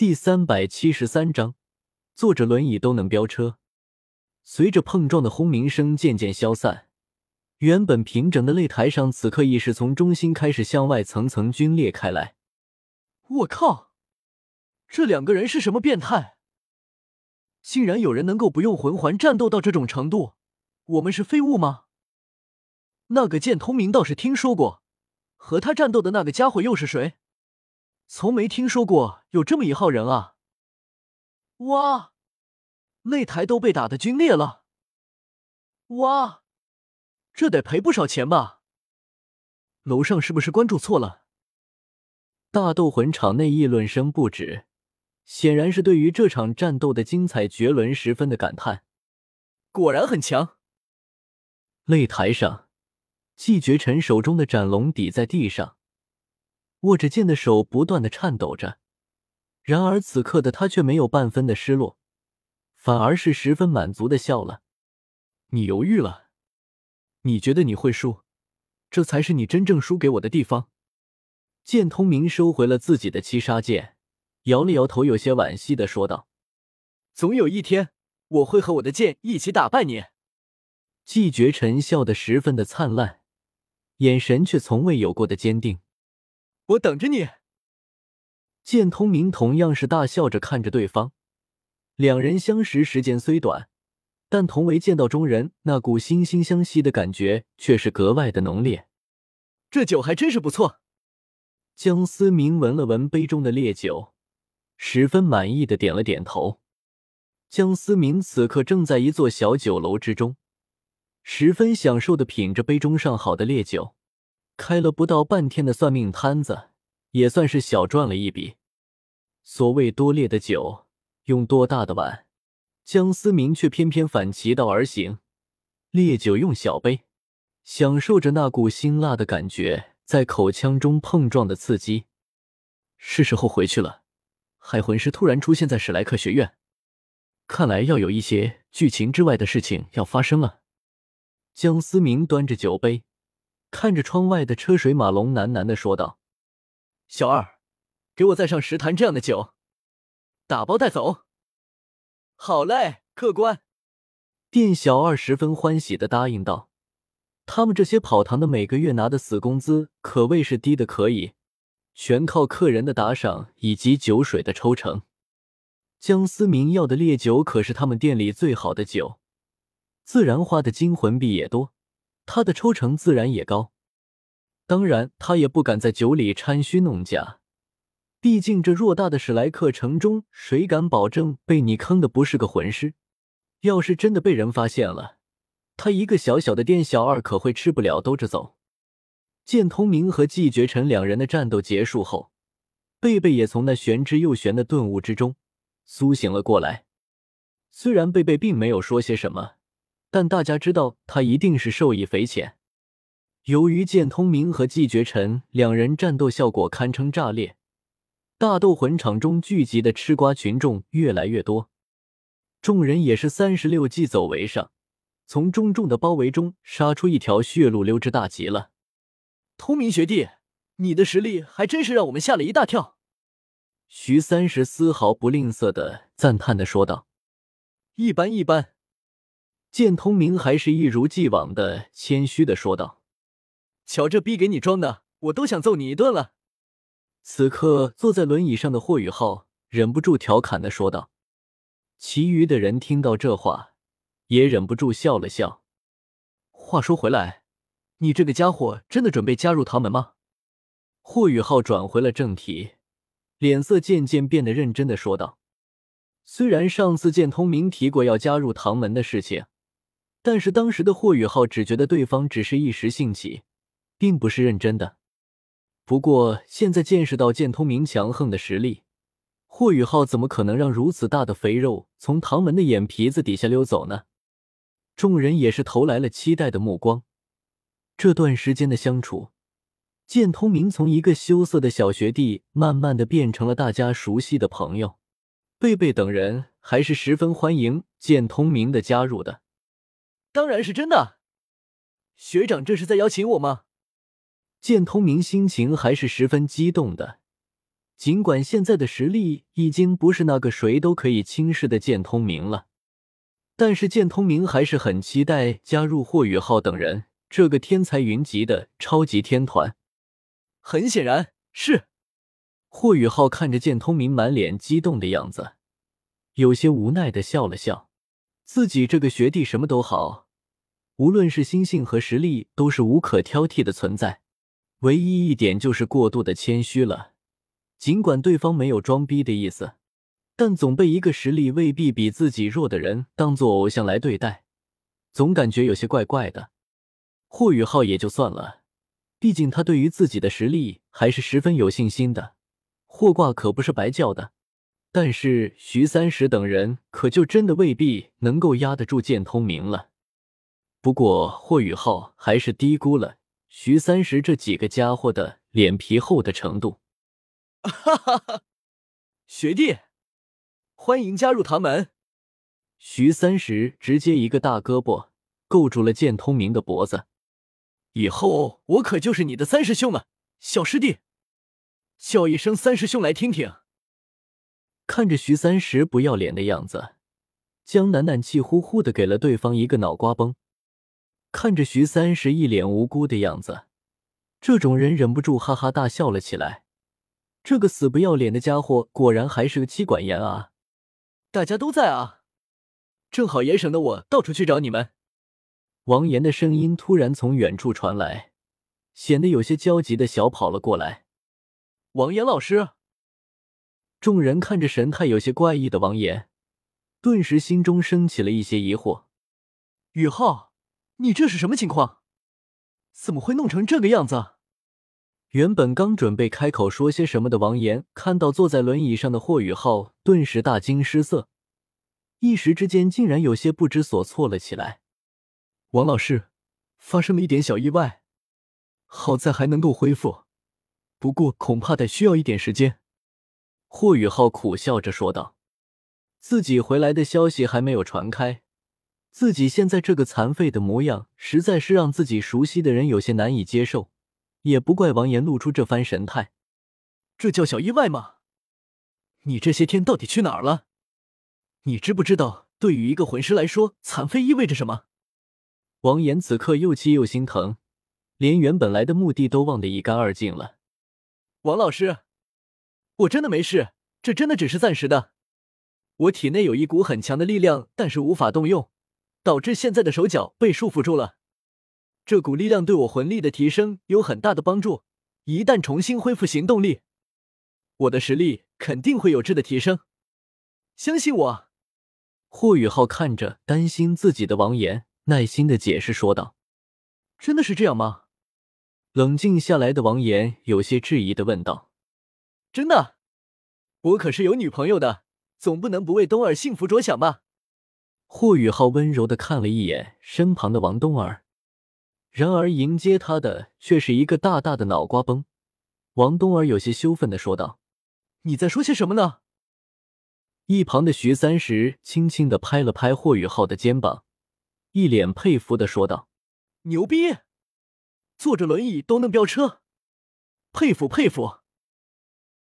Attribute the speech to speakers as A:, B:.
A: 第三百七十三章，坐着轮椅都能飙车。随着碰撞的轰鸣声渐渐消散，原本平整的擂台上，此刻已是从中心开始向外层层皲裂开来。
B: 我靠！这两个人是什么变态？竟然有人能够不用魂环战斗到这种程度？我们是废物吗？那个剑通明倒是听说过，和他战斗的那个家伙又是谁？从没听说过有这么一号人啊！哇，擂台都被打得皲裂了！哇，这得赔不少钱吧？楼上是不是关注错了？
A: 大斗魂场内议论声不止，显然是对于这场战斗的精彩绝伦十分的感叹。
B: 果然很强。
A: 擂台上，季绝尘手中的斩龙抵在地上。握着剑的手不断的颤抖着，然而此刻的他却没有半分的失落，反而是十分满足的笑了。
B: 你犹豫了？你觉得你会输？这才是你真正输给我的地方。
A: 剑通明收回了自己的七杀剑，摇了摇头，有些惋惜的说道：“
B: 总有一天，我会和我的剑一起打败你。”
A: 季绝尘笑得十分的灿烂，眼神却从未有过的坚定。
B: 我等着你。
A: 剑通明同样是大笑着看着对方，两人相识时间虽短，但同为剑道中人，那股惺惺相惜的感觉却是格外的浓烈。
B: 这酒还真是不错。
A: 江思明闻了闻杯中的烈酒，十分满意的点了点头。江思明此刻正在一座小酒楼之中，十分享受的品着杯中上好的烈酒。开了不到半天的算命摊子，也算是小赚了一笔。所谓多烈的酒，用多大的碗，江思明却偏偏反其道而行，烈酒用小杯，享受着那股辛辣的感觉在口腔中碰撞的刺激。
B: 是时候回去了。海魂师突然出现在史莱克学院，看来要有一些剧情之外的事情要发生了。
A: 江思明端着酒杯。看着窗外的车水马龙，喃喃的说道：“
B: 小二，给我再上十坛这样的酒，打包带走。”好嘞，客官。
A: 店小二十分欢喜的答应道：“他们这些跑堂的每个月拿的死工资可谓是低的可以，全靠客人的打赏以及酒水的抽成。江思明要的烈酒可是他们店里最好的酒，自然花的金魂币也多。”他的抽成自然也高，当然他也不敢在酒里掺虚弄假，毕竟这偌大的史莱克城中，谁敢保证被你坑的不是个魂师？要是真的被人发现了，他一个小小的店小二可会吃不了兜着走。见通明和季绝尘两人的战斗结束后，贝贝也从那玄之又玄的顿悟之中苏醒了过来，虽然贝贝并没有说些什么。但大家知道，他一定是受益匪浅。由于剑通明和季绝尘两人战斗效果堪称炸裂，大斗魂场中聚集的吃瓜群众越来越多，众人也是三十六计走为上，从重重的包围中杀出一条血路，溜之大吉了。
B: 通明学弟，你的实力还真是让我们吓了一大跳。
A: 徐三石丝毫不吝啬的赞叹的说道：“
B: 一般一般。”
A: 见通明还是一如既往的谦虚的说道：“
B: 瞧这逼给你装的，我都想揍你一顿了。”
A: 此刻坐在轮椅上的霍雨浩忍不住调侃的说道。其余的人听到这话，也忍不住笑了笑。
B: 话说回来，你这个家伙真的准备加入唐门吗？
A: 霍雨浩转回了正题，脸色渐渐变得认真的说道：“虽然上次见通明提过要加入唐门的事情。”但是当时的霍雨浩只觉得对方只是一时兴起，并不是认真的。不过现在见识到剑通明强横的实力，霍雨浩怎么可能让如此大的肥肉从唐门的眼皮子底下溜走呢？众人也是投来了期待的目光。这段时间的相处，剑通明从一个羞涩的小学弟，慢慢的变成了大家熟悉的朋友。贝贝等人还是十分欢迎剑通明的加入的。
B: 当然是真的，学长这是在邀请我吗？
A: 剑通明心情还是十分激动的，尽管现在的实力已经不是那个谁都可以轻视的剑通明了，但是剑通明还是很期待加入霍雨浩等人这个天才云集的超级天团。
B: 很显然，是
A: 霍雨浩看着剑通明满脸激动的样子，有些无奈的笑了笑。自己这个学弟什么都好，无论是心性和实力都是无可挑剔的存在，唯一一点就是过度的谦虚了。尽管对方没有装逼的意思，但总被一个实力未必比自己弱的人当做偶像来对待，总感觉有些怪怪的。霍雨浩也就算了，毕竟他对于自己的实力还是十分有信心的，霍挂可不是白叫的。但是徐三石等人可就真的未必能够压得住剑通明了。不过霍雨浩还是低估了徐三石这几个家伙的脸皮厚的程度。
B: 哈哈哈，学弟，欢迎加入唐门。
A: 徐三石直接一个大胳膊够住了剑通明的脖子。
B: 以后我可就是你的三师兄了，小师弟，叫一声三师兄来听听。
A: 看着徐三石不要脸的样子，江楠楠气呼呼的给了对方一个脑瓜崩。看着徐三石一脸无辜的样子，这种人忍不住哈哈大笑了起来。这个死不要脸的家伙果然还是个妻管严啊！
B: 大家都在啊，正好也省得我到处去找你们。
A: 王岩的声音突然从远处传来，显得有些焦急的小跑了过来。
B: 王岩老师。
A: 众人看着神态有些怪异的王岩，顿时心中升起了一些疑惑。
B: 宇浩，你这是什么情况？怎么会弄成这个样子？
A: 原本刚准备开口说些什么的王岩，看到坐在轮椅上的霍雨浩，顿时大惊失色，一时之间竟然有些不知所措了起来。
B: 王老师，发生了一点小意外，好在还能够恢复，不过恐怕得需要一点时间。
A: 霍宇浩苦笑着说道：“自己回来的消息还没有传开，自己现在这个残废的模样，实在是让自己熟悉的人有些难以接受。也不怪王岩露出这番神态，
B: 这叫小意外吗？你这些天到底去哪儿了？你知不知道，对于一个魂师来说，残废意味着什么？”
A: 王岩此刻又气又心疼，连原本来的目的都忘得一干二净了。
B: 王老师。我真的没事，这真的只是暂时的。我体内有一股很强的力量，但是无法动用，导致现在的手脚被束缚住了。这股力量对我魂力的提升有很大的帮助，一旦重新恢复行动力，我的实力肯定会有质的提升。相信我。
A: 霍宇浩看着担心自己的王岩，耐心的解释说道：“
B: 真的是这样吗？”
A: 冷静下来的王岩有些质疑的问道。
B: 真的，我可是有女朋友的，总不能不为冬儿幸福着想吧？
A: 霍宇浩温柔的看了一眼身旁的王冬儿，然而迎接他的却是一个大大的脑瓜崩。王冬儿有些羞愤的说道：“
B: 你在说些什么呢？”
A: 一旁的徐三石轻轻的拍了拍霍宇浩的肩膀，一脸佩服的说道：“
B: 牛逼，坐着轮椅都能飙车，佩服佩服。”